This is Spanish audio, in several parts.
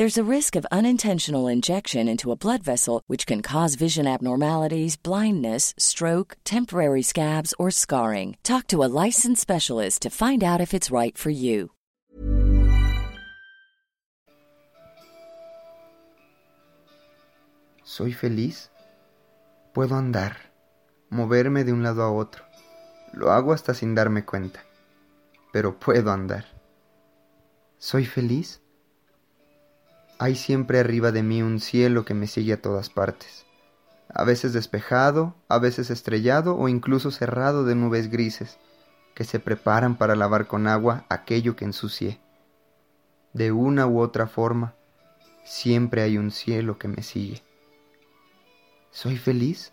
There's a risk of unintentional injection into a blood vessel, which can cause vision abnormalities, blindness, stroke, temporary scabs, or scarring. Talk to a licensed specialist to find out if it's right for you. ¿Soy feliz? Puedo andar, moverme de un lado a otro. Lo hago hasta sin darme cuenta, pero puedo andar. ¿Soy feliz? Hay siempre arriba de mí un cielo que me sigue a todas partes, a veces despejado, a veces estrellado o incluso cerrado de nubes grises que se preparan para lavar con agua aquello que ensucié. De una u otra forma, siempre hay un cielo que me sigue. ¿Soy feliz?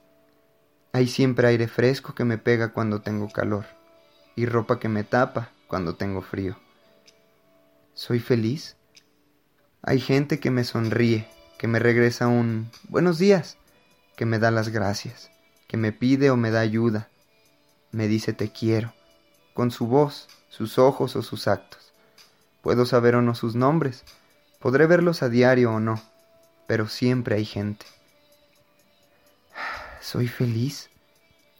Hay siempre aire fresco que me pega cuando tengo calor y ropa que me tapa cuando tengo frío. ¿Soy feliz? Hay gente que me sonríe, que me regresa un buenos días, que me da las gracias, que me pide o me da ayuda, me dice te quiero, con su voz, sus ojos o sus actos. Puedo saber o no sus nombres, podré verlos a diario o no, pero siempre hay gente. ¿Soy feliz?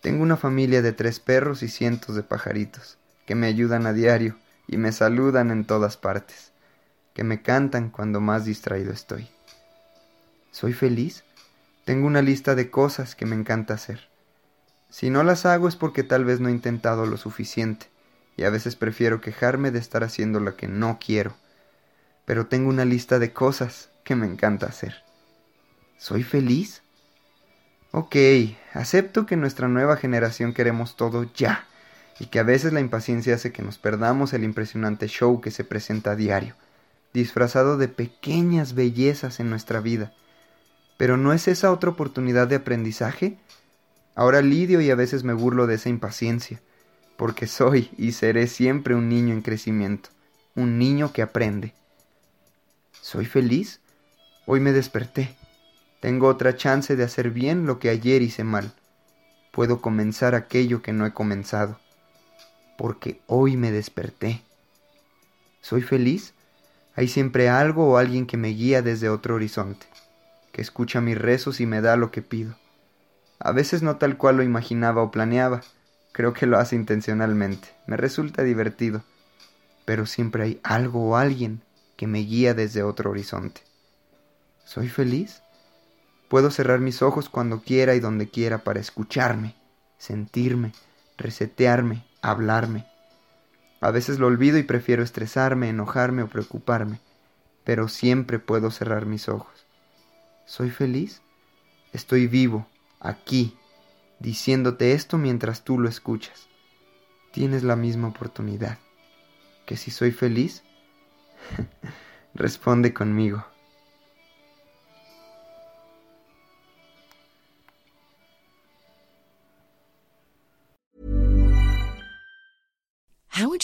Tengo una familia de tres perros y cientos de pajaritos, que me ayudan a diario y me saludan en todas partes que me cantan cuando más distraído estoy. ¿Soy feliz? Tengo una lista de cosas que me encanta hacer. Si no las hago es porque tal vez no he intentado lo suficiente, y a veces prefiero quejarme de estar haciendo lo que no quiero. Pero tengo una lista de cosas que me encanta hacer. ¿Soy feliz? Ok, acepto que nuestra nueva generación queremos todo ya, y que a veces la impaciencia hace que nos perdamos el impresionante show que se presenta a diario disfrazado de pequeñas bellezas en nuestra vida. Pero ¿no es esa otra oportunidad de aprendizaje? Ahora lidio y a veces me burlo de esa impaciencia, porque soy y seré siempre un niño en crecimiento, un niño que aprende. ¿Soy feliz? Hoy me desperté. Tengo otra chance de hacer bien lo que ayer hice mal. Puedo comenzar aquello que no he comenzado, porque hoy me desperté. ¿Soy feliz? Hay siempre algo o alguien que me guía desde otro horizonte, que escucha mis rezos y me da lo que pido. A veces no tal cual lo imaginaba o planeaba, creo que lo hace intencionalmente, me resulta divertido, pero siempre hay algo o alguien que me guía desde otro horizonte. ¿Soy feliz? Puedo cerrar mis ojos cuando quiera y donde quiera para escucharme, sentirme, resetearme, hablarme. A veces lo olvido y prefiero estresarme, enojarme o preocuparme, pero siempre puedo cerrar mis ojos. ¿Soy feliz? Estoy vivo, aquí, diciéndote esto mientras tú lo escuchas. Tienes la misma oportunidad. ¿Que si soy feliz? Responde conmigo.